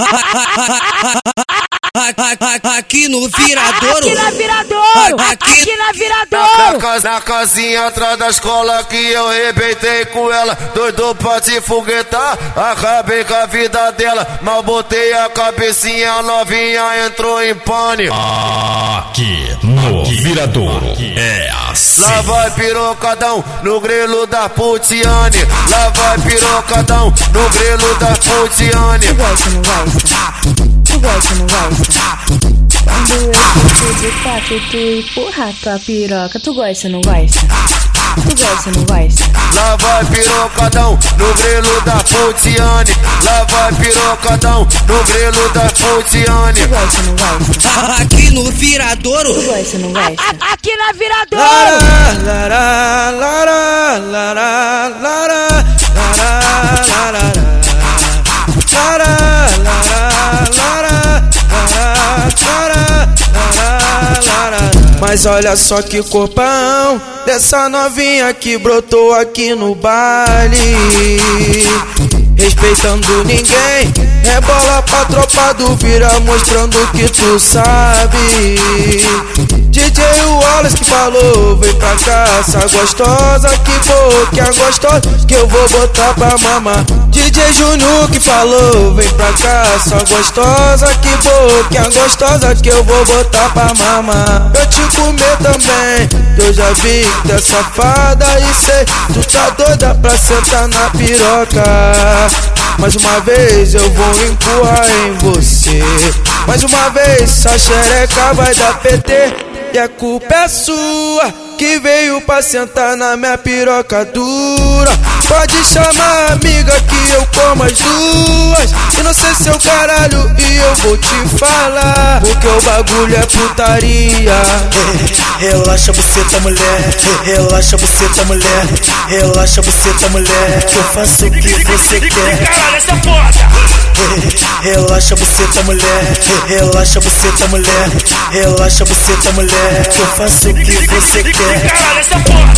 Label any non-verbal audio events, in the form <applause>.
Ha ha ha ha ha ha! Aqui no viradouro. Aqui na viradouro. Aqui- Aqui na Na, viradouro. casa, na casinha atrás da escola que eu rebentei com ela. Doido pra se foguetar, acabei com a vida dela. Mal botei a cabecinha, a novinha entrou em pânico. Aqui no Viradouro é assim. Lá vai pirocadão no grelo da Putiane. Lá vai pirocadão no grelo da Putiane. Tu gosta, não gosta? Tu gosta, não gosta? De quatro, tu empurra tua piroca. Tu gosta, não gosta? Tu gosta, não gosta? Lá vai pirocadão no grelo da Putiane. Lá vai pirocadão no grelo da Putiane. Tu gosta, não gosta? Aqui no viradouro. Tu gosta, não gosta? A- Aqui na viradouro. Lara, lara, lara, lara, lara. Lara, lara, lara, lara, lara, lara, lara. Mas olha só que corpão dessa novinha que brotou aqui no baile. Respeitando ninguém, rebola pra tropa do vira, mostrando que tu sabe. Que falou, vem pra cá, essa gostosa, que boquinha gostosa, que eu vou botar pra mamar. DJ Junior que falou, vem pra cá, essa gostosa, que boquinha gostosa, que eu vou botar pra mamar. Eu te comer também, que eu já vi que é safada e sei, tu tá doida pra sentar na piroca. Mais uma vez eu vou empurrar em você. Mais uma vez essa xereca vai dar PT. E a culpa é sua que veio pra sentar na minha piroca dura. Pode chamar a amiga que eu como as duas. E não sei seu caralho e eu vou te falar. Porque o bagulho é putaria. <laughs> Relaxa buceta mulher, relaxa buceta mulher, relaxa buceta mulher, que eu faço o que você quer. Caralho, essa foda! Relaxa buceta mulher, relaxa buceta mulher, relaxa buceta mulher, que eu faço o que você quer. Caralho, essa foda!